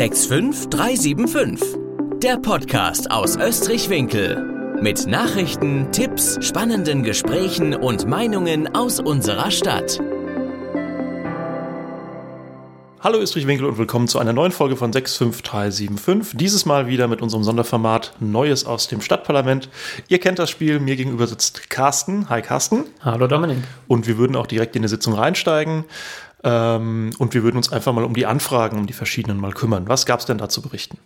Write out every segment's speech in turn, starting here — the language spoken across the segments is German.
65375. Der Podcast aus Österreich-Winkel. Mit Nachrichten, Tipps, spannenden Gesprächen und Meinungen aus unserer Stadt. Hallo Österreich-Winkel und willkommen zu einer neuen Folge von 65375. Dieses Mal wieder mit unserem Sonderformat Neues aus dem Stadtparlament. Ihr kennt das Spiel, mir gegenüber sitzt Carsten. Hi Carsten. Hallo Dominik. Und wir würden auch direkt in die Sitzung reinsteigen. Ähm, und wir würden uns einfach mal um die Anfragen, um die verschiedenen mal kümmern. Was gab es denn da zu berichten?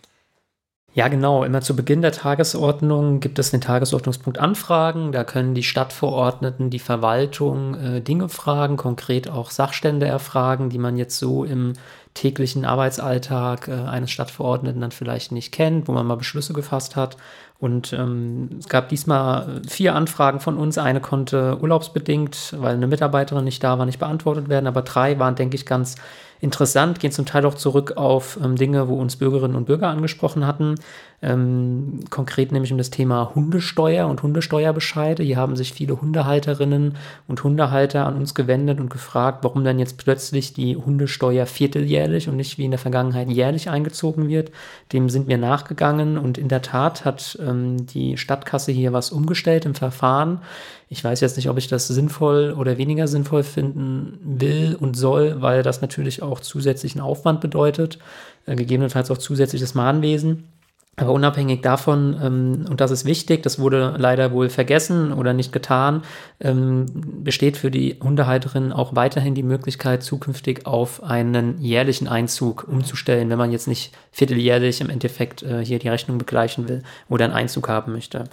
Ja, genau. Immer zu Beginn der Tagesordnung gibt es den Tagesordnungspunkt Anfragen. Da können die Stadtverordneten, die Verwaltung äh, Dinge fragen, konkret auch Sachstände erfragen, die man jetzt so im täglichen Arbeitsalltag äh, eines Stadtverordneten dann vielleicht nicht kennt, wo man mal Beschlüsse gefasst hat. Und ähm, es gab diesmal vier Anfragen von uns. Eine konnte urlaubsbedingt, weil eine Mitarbeiterin nicht da war, nicht beantwortet werden. Aber drei waren, denke ich, ganz interessant, gehen zum Teil auch zurück auf ähm, Dinge, wo uns Bürgerinnen und Bürger angesprochen hatten. Ähm, konkret nämlich um das Thema Hundesteuer und Hundesteuerbescheide. Hier haben sich viele Hundehalterinnen und Hundehalter an uns gewendet und gefragt, warum dann jetzt plötzlich die Hundesteuer vierteljährlich und nicht wie in der Vergangenheit jährlich eingezogen wird. Dem sind wir nachgegangen und in der Tat hat ähm, die Stadtkasse hier was umgestellt im Verfahren. Ich weiß jetzt nicht, ob ich das sinnvoll oder weniger sinnvoll finden will und soll, weil das natürlich auch zusätzlichen Aufwand bedeutet, äh, gegebenenfalls auch zusätzliches Mahnwesen. Aber unabhängig davon, ähm, und das ist wichtig, das wurde leider wohl vergessen oder nicht getan, ähm, besteht für die Hundehalterin auch weiterhin die Möglichkeit, zukünftig auf einen jährlichen Einzug umzustellen, wenn man jetzt nicht vierteljährlich im Endeffekt äh, hier die Rechnung begleichen will oder einen Einzug haben möchte.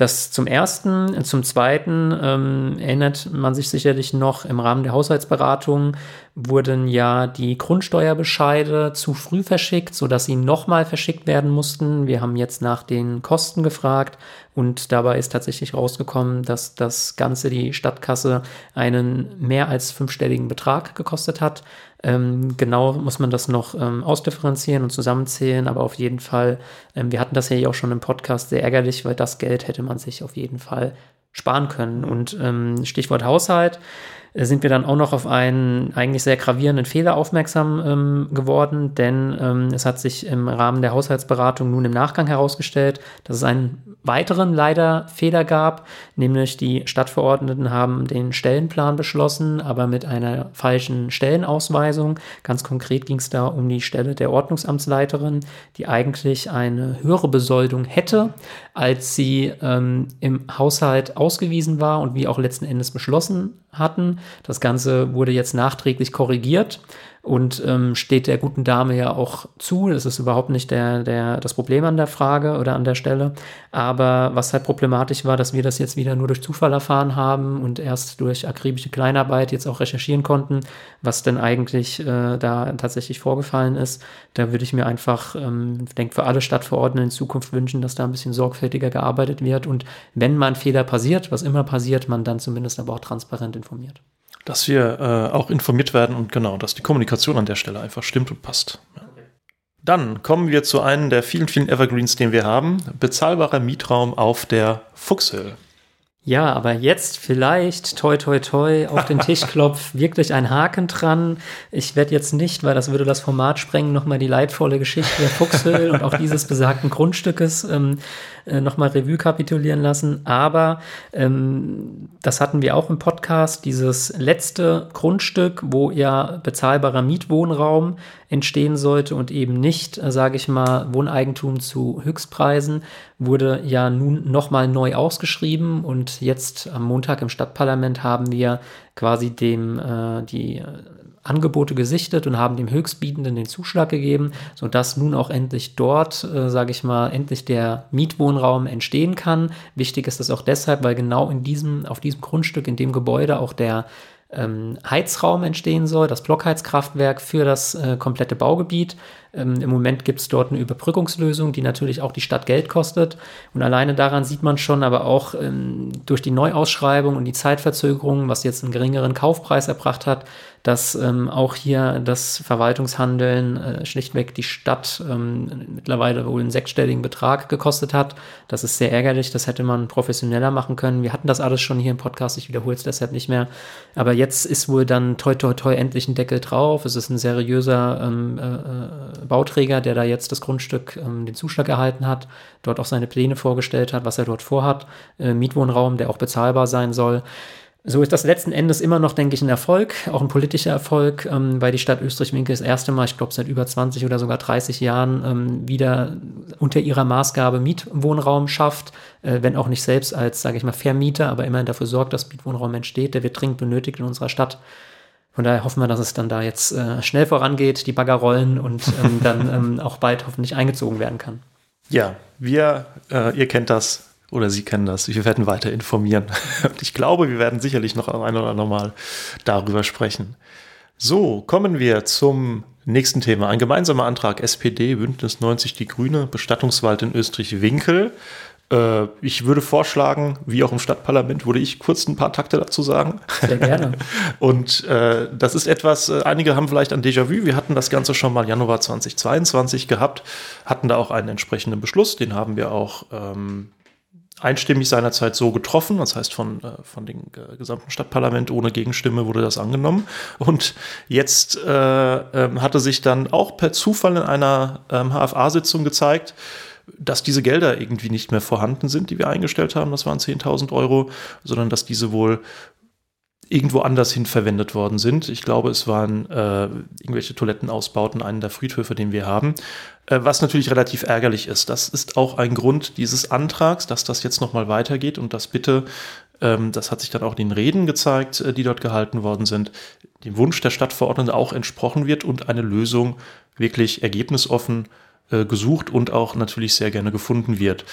Das zum Ersten. Zum Zweiten ähm, erinnert man sich sicherlich noch, im Rahmen der Haushaltsberatung wurden ja die Grundsteuerbescheide zu früh verschickt, sodass sie nochmal verschickt werden mussten. Wir haben jetzt nach den Kosten gefragt und dabei ist tatsächlich rausgekommen, dass das Ganze die Stadtkasse einen mehr als fünfstelligen Betrag gekostet hat. Ähm, genau muss man das noch ähm, ausdifferenzieren und zusammenzählen, aber auf jeden Fall, ähm, wir hatten das ja auch schon im Podcast sehr ärgerlich, weil das Geld hätte man sich auf jeden Fall sparen können. Und ähm, Stichwort Haushalt sind wir dann auch noch auf einen eigentlich sehr gravierenden Fehler aufmerksam ähm, geworden, denn ähm, es hat sich im Rahmen der Haushaltsberatung nun im Nachgang herausgestellt, dass es einen weiteren leider Fehler gab, nämlich die Stadtverordneten haben den Stellenplan beschlossen, aber mit einer falschen Stellenausweisung. Ganz konkret ging es da um die Stelle der Ordnungsamtsleiterin, die eigentlich eine höhere Besoldung hätte, als sie ähm, im Haushalt ausgewiesen war und wie auch letzten Endes beschlossen hatten. Das Ganze wurde jetzt nachträglich korrigiert und ähm, steht der guten Dame ja auch zu. Das ist überhaupt nicht der, der, das Problem an der Frage oder an der Stelle. Aber was halt problematisch war, dass wir das jetzt wieder nur durch Zufall erfahren haben und erst durch akribische Kleinarbeit jetzt auch recherchieren konnten, was denn eigentlich äh, da tatsächlich vorgefallen ist. Da würde ich mir einfach, ähm, denke für alle Stadtverordneten in Zukunft wünschen, dass da ein bisschen sorgfältiger gearbeitet wird und wenn mal ein Fehler passiert, was immer passiert, man dann zumindest aber auch transparent informiert dass wir äh, auch informiert werden und genau, dass die Kommunikation an der Stelle einfach stimmt und passt. Ja. Dann kommen wir zu einem der vielen, vielen Evergreens, den wir haben. Bezahlbarer Mietraum auf der Fuchshöhe. Ja, aber jetzt vielleicht, toi, toi, toi, auf den Tischklopf, wirklich ein Haken dran. Ich werde jetzt nicht, weil das würde das Format sprengen, nochmal die leidvolle Geschichte der Fuchshöhle und auch dieses besagten Grundstückes ähm, äh, nochmal Revue kapitulieren lassen. Aber ähm, das hatten wir auch im Podcast, dieses letzte Grundstück, wo ja bezahlbarer Mietwohnraum entstehen sollte und eben nicht, äh, sage ich mal, Wohneigentum zu Höchstpreisen, wurde ja nun nochmal neu ausgeschrieben und jetzt am Montag im Stadtparlament haben wir quasi dem äh, die äh, Angebote gesichtet und haben dem Höchstbietenden den Zuschlag gegeben, sodass nun auch endlich dort, äh, sage ich mal, endlich der Mietwohnraum entstehen kann. Wichtig ist das auch deshalb, weil genau in diesem, auf diesem Grundstück, in dem Gebäude auch der ähm, Heizraum entstehen soll, das Blockheizkraftwerk für das äh, komplette Baugebiet. Ähm, Im Moment gibt es dort eine Überbrückungslösung, die natürlich auch die Stadt Geld kostet. Und alleine daran sieht man schon, aber auch ähm, durch die Neuausschreibung und die Zeitverzögerung, was jetzt einen geringeren Kaufpreis erbracht hat, dass ähm, auch hier das Verwaltungshandeln äh, schlichtweg die Stadt ähm, mittlerweile wohl einen sechsstelligen Betrag gekostet hat. Das ist sehr ärgerlich, das hätte man professioneller machen können. Wir hatten das alles schon hier im Podcast, ich wiederhole es deshalb nicht mehr. Aber jetzt ist wohl dann toi toi toi endlich ein Deckel drauf. Es ist ein seriöser ähm, äh, äh, Bauträger, der da jetzt das Grundstück, ähm, den Zuschlag erhalten hat, dort auch seine Pläne vorgestellt hat, was er dort vorhat. Äh, Mietwohnraum, der auch bezahlbar sein soll. So ist das letzten Endes immer noch, denke ich, ein Erfolg, auch ein politischer Erfolg, ähm, weil die Stadt Österreich-Winkel das erste Mal, ich glaube seit über 20 oder sogar 30 Jahren, ähm, wieder unter ihrer Maßgabe Mietwohnraum schafft, äh, wenn auch nicht selbst als, sage ich mal, Vermieter, aber immerhin dafür sorgt, dass Mietwohnraum entsteht, der wird dringend benötigt in unserer Stadt. Von daher hoffen wir, dass es dann da jetzt äh, schnell vorangeht, die Bagger rollen und ähm, dann ähm, auch bald hoffentlich eingezogen werden kann. Ja, wir, äh, ihr kennt das, oder Sie kennen das. Wir werden weiter informieren. Und ich glaube, wir werden sicherlich noch ein oder andere Mal darüber sprechen. So, kommen wir zum nächsten Thema. Ein gemeinsamer Antrag SPD, Bündnis 90 Die Grüne, Bestattungswald in Österreich-Winkel. Äh, ich würde vorschlagen, wie auch im Stadtparlament, würde ich kurz ein paar Takte dazu sagen. Sehr gerne. Und äh, das ist etwas, äh, einige haben vielleicht ein Déjà-vu. Wir hatten das Ganze schon mal Januar 2022 gehabt, hatten da auch einen entsprechenden Beschluss. Den haben wir auch ähm, einstimmig seinerzeit so getroffen, das heißt von, äh, von dem äh, gesamten Stadtparlament ohne Gegenstimme wurde das angenommen. Und jetzt äh, äh, hatte sich dann auch per Zufall in einer ähm, HFA-Sitzung gezeigt, dass diese Gelder irgendwie nicht mehr vorhanden sind, die wir eingestellt haben, das waren 10.000 Euro, sondern dass diese wohl irgendwo anders hin verwendet worden sind. Ich glaube, es waren äh, irgendwelche Toilettenausbauten, einen der Friedhöfe, den wir haben, äh, was natürlich relativ ärgerlich ist. Das ist auch ein Grund dieses Antrags, dass das jetzt nochmal weitergeht und dass bitte, ähm, das hat sich dann auch in den Reden gezeigt, äh, die dort gehalten worden sind, dem Wunsch der Stadtverordneten auch entsprochen wird und eine Lösung wirklich ergebnisoffen äh, gesucht und auch natürlich sehr gerne gefunden wird.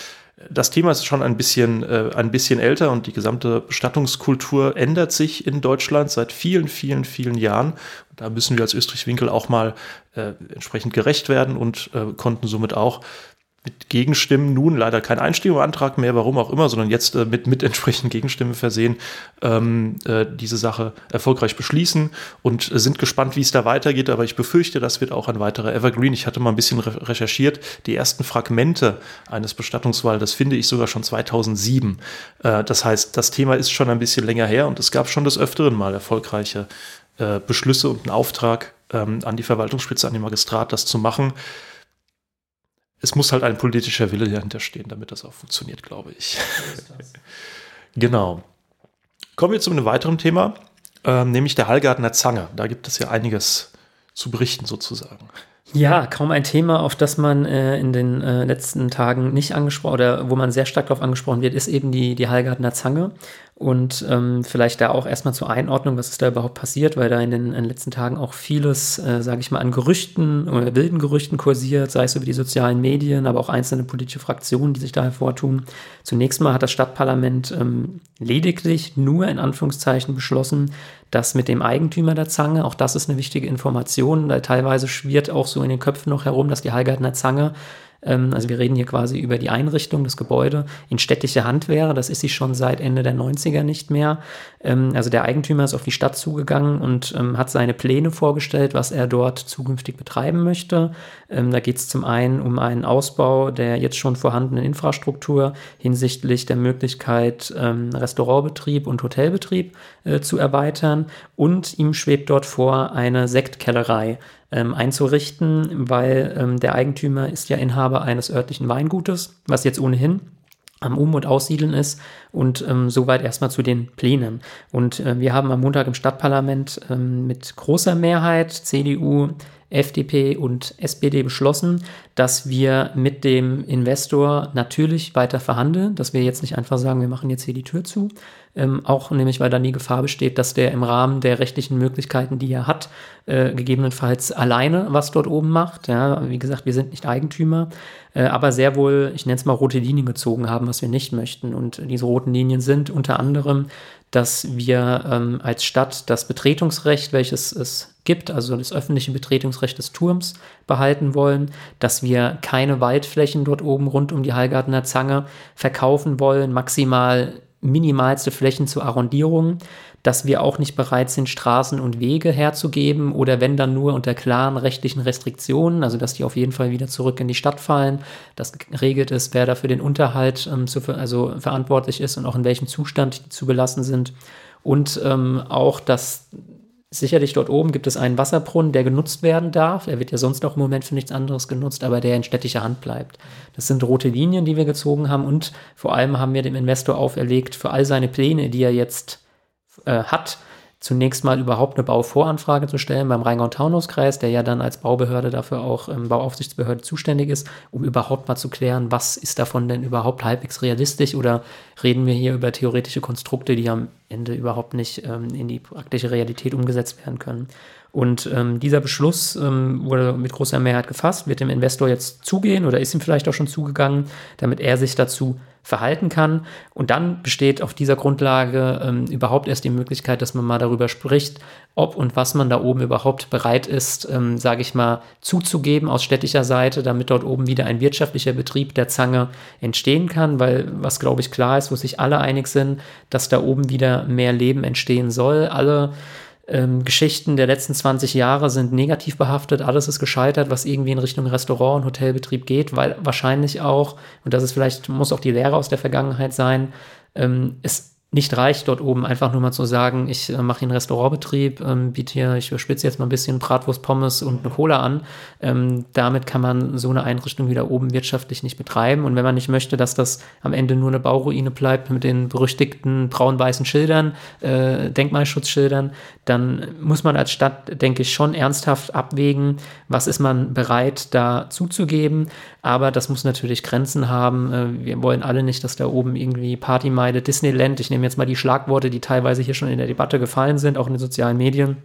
Das Thema ist schon ein bisschen, äh, ein bisschen älter und die gesamte Bestattungskultur ändert sich in Deutschland seit vielen, vielen, vielen Jahren. Da müssen wir als Österreich-Winkel auch mal äh, entsprechend gerecht werden und äh, konnten somit auch mit Gegenstimmen nun leider kein Einstimmungsantrag mehr, warum auch immer, sondern jetzt äh, mit, mit entsprechenden Gegenstimmen versehen, ähm, äh, diese Sache erfolgreich beschließen und äh, sind gespannt, wie es da weitergeht. Aber ich befürchte, das wird auch ein weiterer Evergreen. Ich hatte mal ein bisschen re recherchiert. Die ersten Fragmente eines Bestattungswaldes finde ich sogar schon 2007. Äh, das heißt, das Thema ist schon ein bisschen länger her und es gab schon des Öfteren mal erfolgreiche äh, Beschlüsse und einen Auftrag ähm, an die Verwaltungsspitze, an den Magistrat, das zu machen es muss halt ein politischer Wille dahinter stehen, damit das auch funktioniert, glaube ich. genau. Kommen wir zu einem weiteren Thema, ähm, nämlich der Hallgartner Zange. Da gibt es ja einiges zu berichten sozusagen. Ja, kaum ein Thema, auf das man äh, in den äh, letzten Tagen nicht angesprochen oder wo man sehr stark darauf angesprochen wird, ist eben die, die Hallgartner Zange. Und ähm, vielleicht da auch erstmal zur Einordnung, was ist da überhaupt passiert, weil da in den, in den letzten Tagen auch vieles, äh, sage ich mal, an Gerüchten oder wilden Gerüchten kursiert, sei es über die sozialen Medien, aber auch einzelne politische Fraktionen, die sich da hervortun. Zunächst mal hat das Stadtparlament ähm, lediglich nur in Anführungszeichen beschlossen, dass mit dem Eigentümer der Zange, auch das ist eine wichtige Information, weil teilweise schwirrt auch so in den Köpfen noch herum, dass die Hallgartner Zange also wir reden hier quasi über die Einrichtung des Gebäudes in städtischer Hand wäre. Das ist sie schon seit Ende der 90er nicht mehr. Ähm, also der Eigentümer ist auf die Stadt zugegangen und ähm, hat seine Pläne vorgestellt, was er dort zukünftig betreiben möchte. da geht es zum einen um einen Ausbau der jetzt schon vorhandenen Infrastruktur hinsichtlich der Möglichkeit, Restaurantbetrieb und Hotelbetrieb äh, zu erweitern. Und ihm schwebt dort vor, eine Sektkellerei ähm, einzurichten, weil ähm, der Eigentümer ist ja Inhaber eines örtlichen Weingutes, was jetzt ohnehin am Um- und Aussiedeln ist und ähm, soweit erstmal zu den Plänen. Und äh, wir haben am Montag im Stadtparlament ähm, mit großer Mehrheit CDU, FDP und SPD beschlossen, dass wir mit dem Investor natürlich weiter verhandeln, dass wir jetzt nicht einfach sagen, wir machen jetzt hier die Tür zu, ähm, auch nämlich weil dann die Gefahr besteht, dass der im Rahmen der rechtlichen Möglichkeiten, die er hat, äh, gegebenenfalls alleine was dort oben macht. Ja, wie gesagt, wir sind nicht Eigentümer, äh, aber sehr wohl, ich nenne es mal rote Linien gezogen haben, was wir nicht möchten. Und diese roten Linien sind unter anderem, dass wir ähm, als Stadt das Betretungsrecht, welches es gibt, also das öffentliche Betretungsrecht des Turms behalten wollen, dass wir keine Waldflächen dort oben rund um die Hallgartner Zange verkaufen wollen, maximal minimalste Flächen zur Arrondierung, dass wir auch nicht bereit sind, Straßen und Wege herzugeben oder wenn dann nur unter klaren rechtlichen Restriktionen, also dass die auf jeden Fall wieder zurück in die Stadt fallen, dass geregelt ist, wer da für den Unterhalt ähm, zu, also verantwortlich ist und auch in welchem Zustand die zu belassen sind und ähm, auch, dass sicherlich dort oben gibt es einen Wasserbrunnen, der genutzt werden darf. Er wird ja sonst noch im Moment für nichts anderes genutzt, aber der in städtischer Hand bleibt. Das sind rote Linien, die wir gezogen haben und vor allem haben wir dem Investor auferlegt, für all seine Pläne, die er jetzt äh, hat, zunächst mal überhaupt eine Bauvoranfrage zu stellen beim Rheingau-Taunus-Kreis, der ja dann als Baubehörde dafür auch ähm, Bauaufsichtsbehörde zuständig ist, um überhaupt mal zu klären, was ist davon denn überhaupt halbwegs realistisch oder reden wir hier über theoretische Konstrukte, die am Ende überhaupt nicht ähm, in die praktische Realität umgesetzt werden können. Und ähm, dieser Beschluss ähm, wurde mit großer Mehrheit gefasst, wird dem Investor jetzt zugehen oder ist ihm vielleicht auch schon zugegangen, damit er sich dazu verhalten kann. Und dann besteht auf dieser Grundlage ähm, überhaupt erst die Möglichkeit, dass man mal darüber spricht, ob und was man da oben überhaupt bereit ist, ähm, sage ich mal, zuzugeben aus städtischer Seite, damit dort oben wieder ein wirtschaftlicher Betrieb der Zange entstehen kann, weil was, glaube ich, klar ist, wo sich alle einig sind, dass da oben wieder mehr Leben entstehen soll. Alle ähm, Geschichten der letzten 20 Jahre sind negativ behaftet, alles ist gescheitert, was irgendwie in Richtung Restaurant und Hotelbetrieb geht, weil wahrscheinlich auch, und das ist vielleicht, muss auch die Lehre aus der Vergangenheit sein, ähm, es nicht reicht, dort oben einfach nur mal zu sagen, ich äh, mache hier einen Restaurantbetrieb, ähm, biete hier, ich überspitze jetzt mal ein bisschen Bratwurst, Pommes und eine Cola an. Ähm, damit kann man so eine Einrichtung wieder oben wirtschaftlich nicht betreiben. Und wenn man nicht möchte, dass das am Ende nur eine Bauruine bleibt mit den berüchtigten braun-weißen Schildern, äh, Denkmalschutzschildern, dann muss man als Stadt, denke ich, schon ernsthaft abwägen, was ist man bereit da zuzugeben. Aber das muss natürlich Grenzen haben. Äh, wir wollen alle nicht, dass da oben irgendwie Partymeide, Disneyland, ich nehme jetzt mal die Schlagworte, die teilweise hier schon in der Debatte gefallen sind, auch in den sozialen Medien.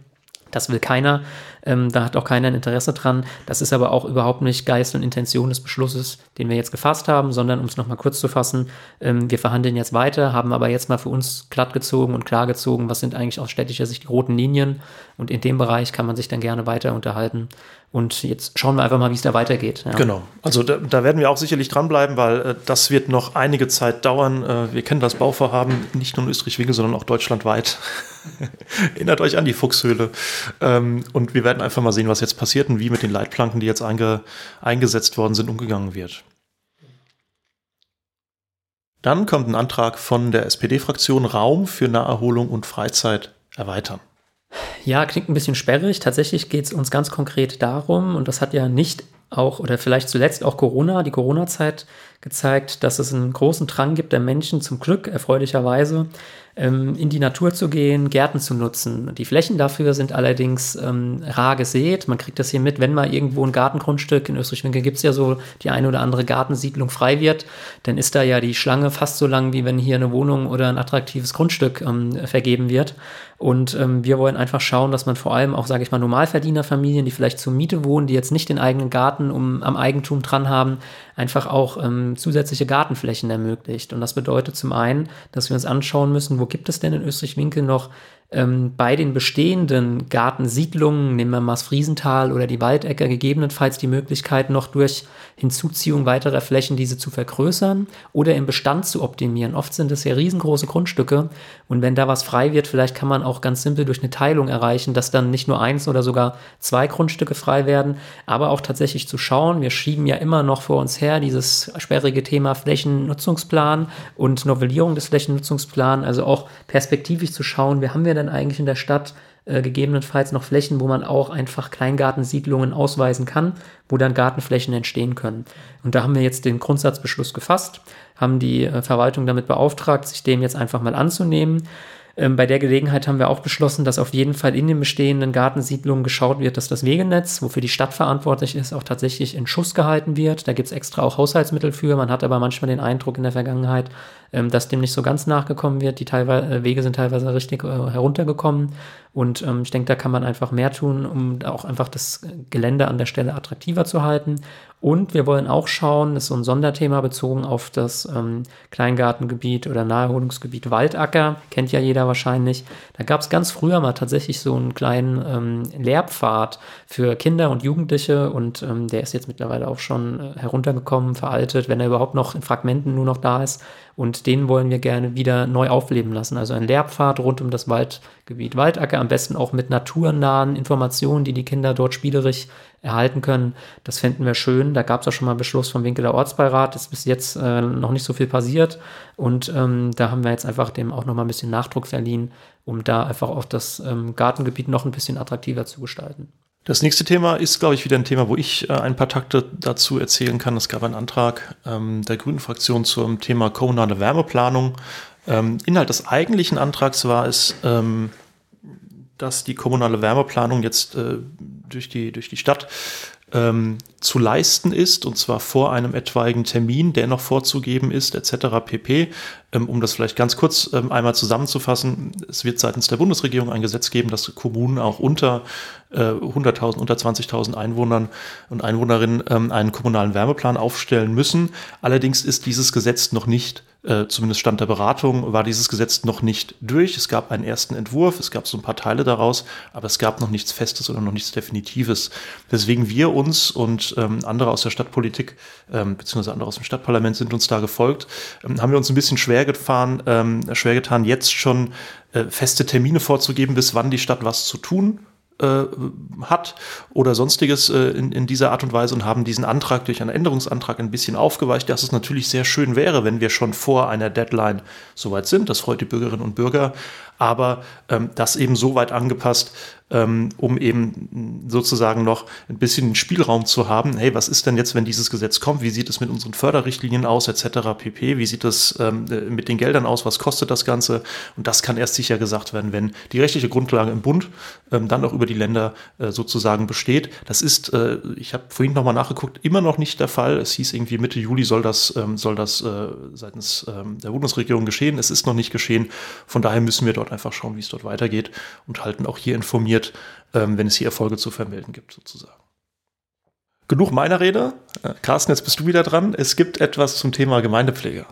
Das will keiner. Ähm, da hat auch keiner ein Interesse dran. Das ist aber auch überhaupt nicht Geist und Intention des Beschlusses, den wir jetzt gefasst haben, sondern um es nochmal kurz zu fassen, ähm, wir verhandeln jetzt weiter, haben aber jetzt mal für uns glattgezogen und klargezogen, was sind eigentlich aus städtischer Sicht die roten Linien. Und in dem Bereich kann man sich dann gerne weiter unterhalten. Und jetzt schauen wir einfach mal, wie es da weitergeht. Ja. Genau. Also da, da, werden wir auch sicherlich dranbleiben, weil äh, das wird noch einige Zeit dauern. Äh, wir kennen das Bauvorhaben nicht nur in Österreich-Winkel, sondern auch deutschlandweit. Erinnert euch an die Fuchshöhle. Ähm, und wir werden einfach mal sehen, was jetzt passiert und wie mit den Leitplanken, die jetzt einge, eingesetzt worden sind, umgegangen wird. Dann kommt ein Antrag von der SPD-Fraktion Raum für Naherholung und Freizeit erweitern. Ja, klingt ein bisschen sperrig. Tatsächlich geht es uns ganz konkret darum, und das hat ja nicht auch oder vielleicht zuletzt auch Corona, die Corona-Zeit gezeigt, dass es einen großen Drang gibt der Menschen zum Glück, erfreulicherweise, in die Natur zu gehen, Gärten zu nutzen. Die Flächen dafür sind allerdings ähm, rar gesät. Man kriegt das hier mit, wenn mal irgendwo ein Gartengrundstück, in Österreich-Winkel gibt es ja so die eine oder andere Gartensiedlung frei wird, dann ist da ja die Schlange fast so lang, wie wenn hier eine Wohnung oder ein attraktives Grundstück ähm, vergeben wird. Und ähm, wir wollen einfach schauen, dass man vor allem auch, sage ich mal, Normalverdienerfamilien, die vielleicht zur Miete wohnen, die jetzt nicht den eigenen Garten um, am Eigentum dran haben, einfach auch ähm, zusätzliche Gartenflächen ermöglicht. Und das bedeutet zum einen, dass wir uns anschauen müssen, wo gibt es denn in Österreich-Winkel noch ähm, bei den bestehenden Gartensiedlungen, nehmen wir Maas-Friesenthal oder die Waldecke, gegebenenfalls die Möglichkeit, noch durch Hinzuziehung weiterer Flächen diese zu vergrößern oder im Bestand zu optimieren. Oft sind es ja riesengroße Grundstücke und wenn da was frei wird, vielleicht kann man auch ganz simpel durch eine Teilung erreichen, dass dann nicht nur eins oder sogar zwei Grundstücke frei werden, aber auch tatsächlich zu schauen, wir schieben ja immer noch vor uns her dieses sperrige Thema Flächennutzungsplan und Novellierung des Flächennutzungsplans, also auch perspektivisch zu schauen, wir haben wir denn denn eigentlich in der Stadt äh, gegebenenfalls noch Flächen, wo man auch einfach Kleingartensiedlungen ausweisen kann, wo dann Gartenflächen entstehen können. Und da haben wir jetzt den Grundsatzbeschluss gefasst, haben die äh, Verwaltung damit beauftragt, sich dem jetzt einfach mal anzunehmen. Ähm, bei der Gelegenheit haben wir auch beschlossen, dass auf jeden Fall in den bestehenden Gartensiedlungen geschaut wird, dass das Wegenetz, wofür die Stadt verantwortlich ist, auch tatsächlich in Schuss gehalten wird. Da gibt es extra auch Haushaltsmittel für. Man hat aber manchmal den Eindruck in der Vergangenheit, ähm, dass dem nicht so ganz nachgekommen wird. Die teilweise, äh, Wege sind teilweise richtig äh, heruntergekommen. Und ähm, ich denke, da kann man einfach mehr tun, um auch einfach das Gelände an der Stelle attraktiver zu halten. Und wir wollen auch schauen, das ist so ein Sonderthema bezogen auf das ähm, Kleingartengebiet oder Naherholungsgebiet Waldacker, kennt ja jeder wahrscheinlich. Da gab es ganz früher mal tatsächlich so einen kleinen ähm, Lehrpfad für Kinder und Jugendliche und ähm, der ist jetzt mittlerweile auch schon äh, heruntergekommen, veraltet, wenn er überhaupt noch in Fragmenten nur noch da ist. Und den wollen wir gerne wieder neu aufleben lassen. Also ein Lehrpfad rund um das Waldgebiet Waldacker, am besten auch mit naturnahen Informationen, die die Kinder dort spielerisch erhalten können. Das fänden wir schön. Da gab es auch schon mal Beschluss vom Winkeler Ortsbeirat. Ist bis jetzt äh, noch nicht so viel passiert. Und ähm, da haben wir jetzt einfach dem auch noch mal ein bisschen Nachdruck verliehen, um da einfach auch das ähm, Gartengebiet noch ein bisschen attraktiver zu gestalten. Das nächste Thema ist, glaube ich, wieder ein Thema, wo ich äh, ein paar Takte dazu erzählen kann. Es gab einen Antrag ähm, der Grünen Fraktion zum Thema kommunale Wärmeplanung. Ähm, Inhalt des eigentlichen Antrags war es, ähm, dass die kommunale Wärmeplanung jetzt äh, durch, die, durch die Stadt ähm, zu leisten ist, und zwar vor einem etwaigen Termin, der noch vorzugeben ist, etc. pp. Ähm, um das vielleicht ganz kurz ähm, einmal zusammenzufassen, es wird seitens der Bundesregierung ein Gesetz geben, dass Kommunen auch unter äh, 100.000, unter 20.000 Einwohnern und Einwohnerinnen ähm, einen kommunalen Wärmeplan aufstellen müssen. Allerdings ist dieses Gesetz noch nicht äh, zumindest Stand der Beratung, war dieses Gesetz noch nicht durch. Es gab einen ersten Entwurf, es gab so ein paar Teile daraus, aber es gab noch nichts Festes oder noch nichts Definitives. Deswegen wir uns und ähm, andere aus der Stadtpolitik, ähm, beziehungsweise andere aus dem Stadtparlament sind uns da gefolgt, ähm, haben wir uns ein bisschen schwer gefahren, ähm, schwer getan, jetzt schon äh, feste Termine vorzugeben, bis wann die Stadt was zu tun äh, hat oder sonstiges äh, in, in dieser Art und Weise und haben diesen Antrag durch einen Änderungsantrag ein bisschen aufgeweicht, dass es natürlich sehr schön wäre, wenn wir schon vor einer Deadline soweit sind. Das freut die Bürgerinnen und Bürger aber ähm, das eben so weit angepasst, ähm, um eben sozusagen noch ein bisschen Spielraum zu haben. Hey, was ist denn jetzt, wenn dieses Gesetz kommt? Wie sieht es mit unseren Förderrichtlinien aus, etc. pp? Wie sieht es ähm, mit den Geldern aus? Was kostet das Ganze? Und das kann erst sicher gesagt werden, wenn die rechtliche Grundlage im Bund ähm, dann auch über die Länder äh, sozusagen besteht. Das ist, äh, ich habe vorhin nochmal nachgeguckt, immer noch nicht der Fall. Es hieß irgendwie Mitte Juli soll das, ähm, soll das äh, seitens ähm, der Bundesregierung geschehen. Es ist noch nicht geschehen. Von daher müssen wir dort einfach schauen, wie es dort weitergeht und halten auch hier informiert, ähm, wenn es hier Erfolge zu vermelden gibt, sozusagen. Genug meiner Rede. Äh, Carsten, jetzt bist du wieder dran. Es gibt etwas zum Thema Gemeindepflege.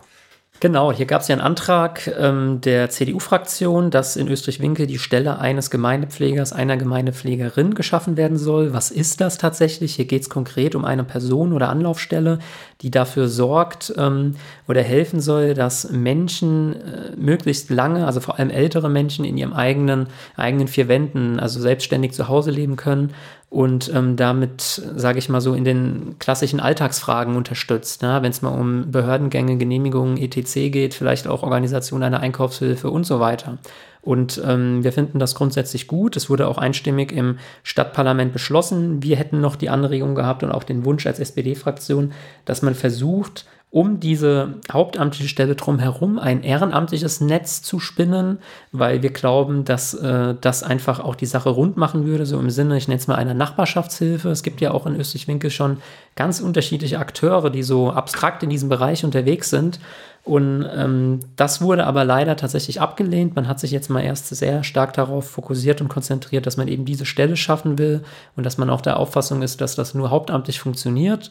Genau, hier gab es ja einen Antrag ähm, der CDU-Fraktion, dass in Österreich-Winkel die Stelle eines Gemeindepflegers, einer Gemeindepflegerin geschaffen werden soll. Was ist das tatsächlich? Hier geht es konkret um eine Person oder Anlaufstelle, die dafür sorgt ähm, oder helfen soll, dass Menschen äh, möglichst lange, also vor allem ältere Menschen, in ihrem eigenen, eigenen vier Wänden, also selbstständig zu Hause leben können und ähm, damit, sage ich mal so, in den klassischen Alltagsfragen unterstützt. Ne? Wenn es mal um Behördengänge, Genehmigungen, etc. geht, vielleicht auch Organisation einer Einkaufshilfe und so weiter. Und ähm, wir finden das grundsätzlich gut. Es wurde auch einstimmig im Stadtparlament beschlossen. Wir hätten noch die Anregung gehabt und auch den Wunsch als SPD-Fraktion, dass man versucht, um diese hauptamtliche Stelle drumherum ein ehrenamtliches Netz zu spinnen, weil wir glauben, dass äh, das einfach auch die Sache rund machen würde, so im Sinne, ich nenne es mal einer Nachbarschaftshilfe. Es gibt ja auch in Österreich-Winkel schon ganz unterschiedliche Akteure, die so abstrakt in diesem Bereich unterwegs sind. Und ähm, das wurde aber leider tatsächlich abgelehnt. Man hat sich jetzt mal erst sehr stark darauf fokussiert und konzentriert, dass man eben diese Stelle schaffen will und dass man auch der Auffassung ist, dass das nur hauptamtlich funktioniert.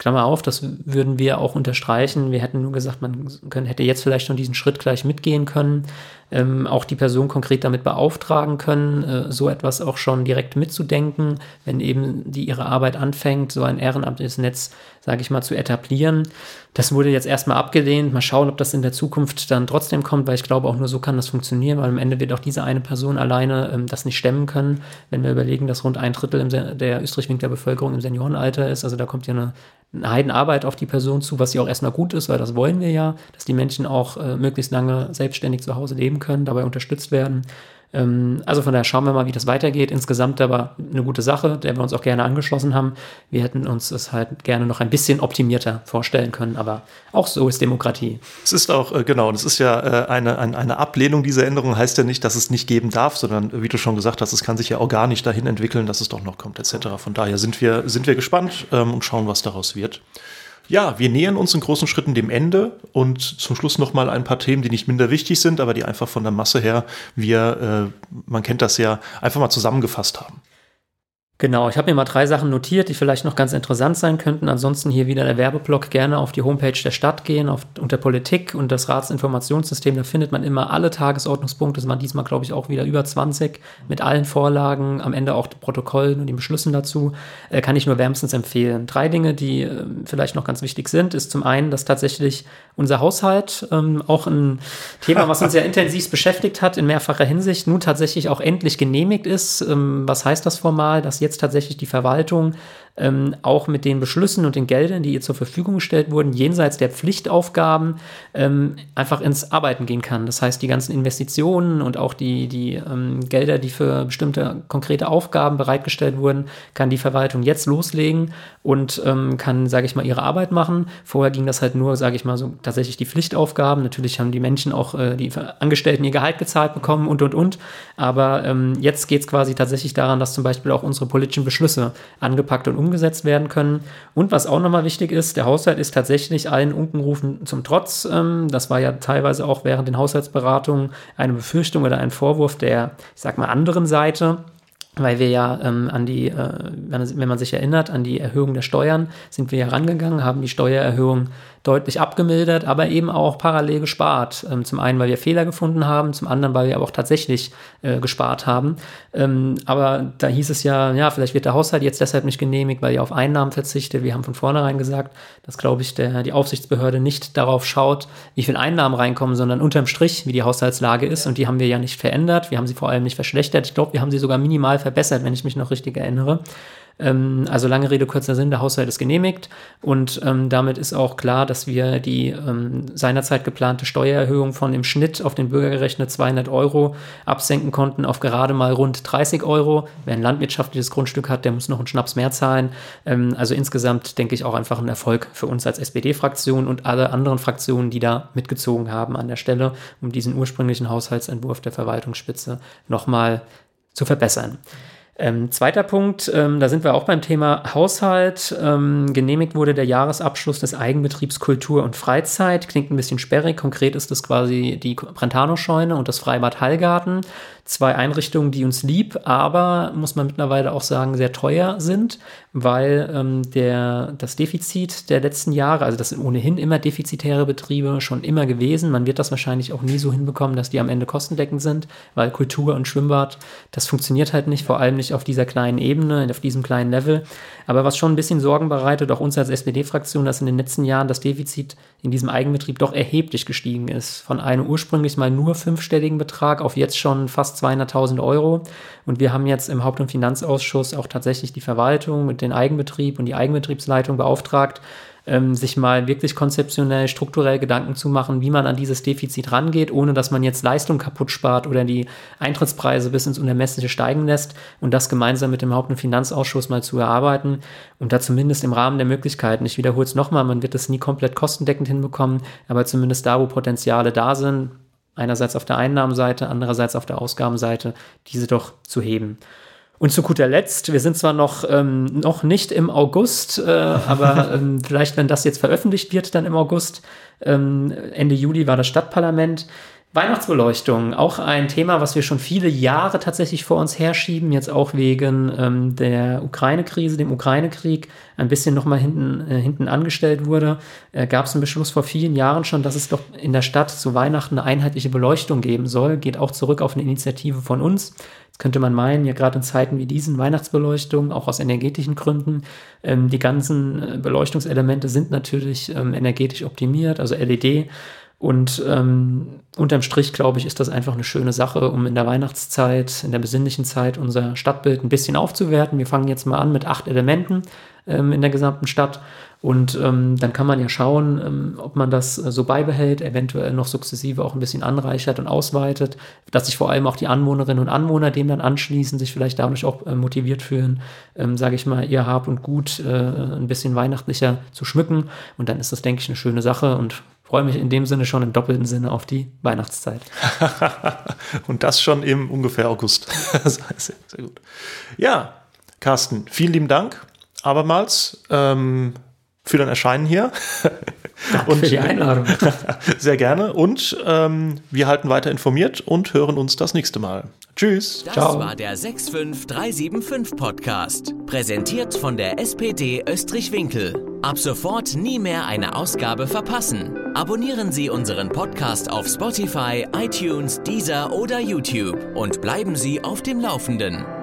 Klammer auf, das würden wir auch unterstreichen. Wir hätten nur gesagt, man hätte jetzt vielleicht schon diesen Schritt gleich mitgehen können, ähm, auch die Person konkret damit beauftragen können, äh, so etwas auch schon direkt mitzudenken, wenn eben die ihre Arbeit anfängt, so ein ehrenamtliches Netz, sage ich mal, zu etablieren. Das wurde jetzt erstmal abgelehnt. Mal schauen, ob das in der Zukunft dann trotzdem kommt, weil ich glaube, auch nur so kann das funktionieren, weil am Ende wird auch diese eine Person alleine ähm, das nicht stemmen können. Wenn wir überlegen, dass rund ein Drittel der Österreich-Winkler Bevölkerung im Seniorenalter ist, also da kommt ja eine eine Heidenarbeit auf die Person zu, was ja auch erstmal gut ist, weil das wollen wir ja, dass die Menschen auch äh, möglichst lange selbstständig zu Hause leben können, dabei unterstützt werden. Ähm, also von daher schauen wir mal, wie das weitergeht. Insgesamt aber eine gute Sache, der wir uns auch gerne angeschlossen haben. Wir hätten uns es halt gerne noch ein bisschen optimierter vorstellen können, aber auch so ist Demokratie. Es ist auch, äh, genau, das ist ja äh, eine, eine, eine Ablehnung dieser Änderung, heißt ja nicht, dass es nicht geben darf, sondern wie du schon gesagt hast, es kann sich ja organisch dahin entwickeln, dass es doch noch kommt, etc. Von daher sind wir, sind wir gespannt ähm, und schauen, was daraus wird. Ja, wir nähern uns in großen Schritten dem Ende und zum Schluss noch mal ein paar Themen, die nicht minder wichtig sind, aber die einfach von der Masse her wir, äh, man kennt das ja, einfach mal zusammengefasst haben. Genau, ich habe mir mal drei Sachen notiert, die vielleicht noch ganz interessant sein könnten. Ansonsten hier wieder der Werbeblock. Gerne auf die Homepage der Stadt gehen, auf, unter Politik und das Ratsinformationssystem. Da findet man immer alle Tagesordnungspunkte. Das waren diesmal, glaube ich, auch wieder über 20 mit allen Vorlagen, am Ende auch Protokollen und den Beschlüssen dazu. Äh, kann ich nur wärmstens empfehlen. Drei Dinge, die äh, vielleicht noch ganz wichtig sind, ist zum einen, dass tatsächlich unser Haushalt, ähm, auch ein Thema, was uns sehr intensiv beschäftigt hat in mehrfacher Hinsicht, nun tatsächlich auch endlich genehmigt ist. Ähm, was heißt das formal? Dass jetzt jetzt tatsächlich die Verwaltung ähm, auch mit den Beschlüssen und den Geldern, die ihr zur Verfügung gestellt wurden, jenseits der Pflichtaufgaben ähm, einfach ins Arbeiten gehen kann. Das heißt, die ganzen Investitionen und auch die, die ähm, Gelder, die für bestimmte konkrete Aufgaben bereitgestellt wurden, kann die Verwaltung jetzt loslegen und ähm, kann, sage ich mal, ihre Arbeit machen. Vorher ging das halt nur, sage ich mal, so tatsächlich die Pflichtaufgaben. Natürlich haben die Menschen auch, äh, die Angestellten ihr Gehalt gezahlt bekommen und, und, und. Aber ähm, jetzt geht es quasi tatsächlich daran, dass zum Beispiel auch unsere politischen Beschlüsse angepackt und umgesetzt werden können. Und was auch nochmal wichtig ist, der Haushalt ist tatsächlich allen Unkenrufen zum Trotz. Ähm, das war ja teilweise auch während den Haushaltsberatungen eine Befürchtung oder ein Vorwurf der, ich sag mal, anderen Seite weil wir ja ähm, an die, äh, wenn man sich erinnert, an die Erhöhung der Steuern sind wir ja rangegangen, haben die Steuererhöhung deutlich abgemildert, aber eben auch parallel gespart. Ähm, zum einen, weil wir Fehler gefunden haben, zum anderen, weil wir aber auch tatsächlich äh, gespart haben. Ähm, aber da hieß es ja, ja, vielleicht wird der Haushalt jetzt deshalb nicht genehmigt, weil ihr auf Einnahmen verzichtet. Wir haben von vornherein gesagt, dass, glaube ich, der, die Aufsichtsbehörde nicht darauf schaut, wie viel Einnahmen reinkommen, sondern unterm Strich, wie die Haushaltslage ist. Und die haben wir ja nicht verändert. Wir haben sie vor allem nicht verschlechtert. Ich glaube, wir haben sie sogar minimal verbessert, wenn ich mich noch richtig erinnere. Ähm, also lange Rede, kurzer Sinn, der Haushalt ist genehmigt und ähm, damit ist auch klar, dass wir die ähm, seinerzeit geplante Steuererhöhung von im Schnitt auf den Bürger gerechnet 200 Euro absenken konnten auf gerade mal rund 30 Euro. Wer ein landwirtschaftliches Grundstück hat, der muss noch einen Schnaps mehr zahlen. Ähm, also insgesamt denke ich auch einfach ein Erfolg für uns als SPD-Fraktion und alle anderen Fraktionen, die da mitgezogen haben an der Stelle, um diesen ursprünglichen Haushaltsentwurf der Verwaltungsspitze nochmal zu verbessern. Ähm, zweiter Punkt, ähm, da sind wir auch beim Thema Haushalt. Ähm, genehmigt wurde der Jahresabschluss des Eigenbetriebs Kultur und Freizeit. Klingt ein bisschen sperrig. Konkret ist es quasi die Brentano-Scheune und das Freibad Hallgarten zwei Einrichtungen, die uns lieb, aber muss man mittlerweile auch sagen, sehr teuer sind, weil ähm, der, das Defizit der letzten Jahre, also das sind ohnehin immer defizitäre Betriebe, schon immer gewesen. Man wird das wahrscheinlich auch nie so hinbekommen, dass die am Ende kostendeckend sind, weil Kultur und Schwimmbad, das funktioniert halt nicht, vor allem nicht auf dieser kleinen Ebene, auf diesem kleinen Level. Aber was schon ein bisschen Sorgen bereitet, auch uns als SPD-Fraktion, dass in den letzten Jahren das Defizit in diesem Eigenbetrieb doch erheblich gestiegen ist. Von einem ursprünglich mal nur fünfstelligen Betrag auf jetzt schon fast 200.000 Euro. Und wir haben jetzt im Haupt- und Finanzausschuss auch tatsächlich die Verwaltung und den Eigenbetrieb und die Eigenbetriebsleitung beauftragt, ähm, sich mal wirklich konzeptionell, strukturell Gedanken zu machen, wie man an dieses Defizit rangeht, ohne dass man jetzt Leistung kaputt spart oder die Eintrittspreise bis ins Unermessliche steigen lässt und das gemeinsam mit dem Haupt- und Finanzausschuss mal zu erarbeiten und da zumindest im Rahmen der Möglichkeiten, ich wiederhole es nochmal, man wird es nie komplett kostendeckend hinbekommen, aber zumindest da, wo Potenziale da sind, einerseits auf der Einnahmenseite, andererseits auf der Ausgabenseite, diese doch zu heben. Und zu guter Letzt, wir sind zwar noch, ähm, noch nicht im August, äh, aber ähm, vielleicht, wenn das jetzt veröffentlicht wird, dann im August, ähm, Ende Juli war das Stadtparlament. Weihnachtsbeleuchtung, auch ein Thema, was wir schon viele Jahre tatsächlich vor uns herschieben, jetzt auch wegen ähm, der Ukraine-Krise, dem Ukraine-Krieg, ein bisschen nochmal hinten, äh, hinten angestellt wurde. Äh, Gab es einen Beschluss vor vielen Jahren schon, dass es doch in der Stadt zu Weihnachten eine einheitliche Beleuchtung geben soll. Geht auch zurück auf eine Initiative von uns könnte man meinen, ja gerade in Zeiten wie diesen, Weihnachtsbeleuchtung, auch aus energetischen Gründen, ähm, die ganzen äh, Beleuchtungselemente sind natürlich ähm, energetisch optimiert, also LED. Und ähm, unterm Strich, glaube ich, ist das einfach eine schöne Sache, um in der Weihnachtszeit, in der besinnlichen Zeit unser Stadtbild ein bisschen aufzuwerten. Wir fangen jetzt mal an mit acht Elementen ähm, in der gesamten Stadt und ähm, dann kann man ja schauen, ähm, ob man das äh, so beibehält, eventuell noch sukzessive auch ein bisschen anreichert und ausweitet, dass sich vor allem auch die Anwohnerinnen und Anwohner dem dann anschließen, sich vielleicht dadurch auch äh, motiviert fühlen, ähm, sage ich mal, ihr Hab und Gut äh, ein bisschen weihnachtlicher zu schmücken. Und dann ist das, denke ich, eine schöne Sache und freue mich in dem Sinne schon im doppelten Sinne auf die Weihnachtszeit. und das schon im ungefähr August. sehr, sehr gut. Ja, Carsten, vielen lieben Dank abermals. Ähm, für dein Erscheinen hier. Danke und, für die Einladung. Sehr gerne. Und ähm, wir halten weiter informiert und hören uns das nächste Mal. Tschüss. Das Ciao. war der 65375 Podcast. Präsentiert von der SPD Österreich-Winkel. Ab sofort nie mehr eine Ausgabe verpassen. Abonnieren Sie unseren Podcast auf Spotify, iTunes, Deezer oder YouTube und bleiben Sie auf dem Laufenden.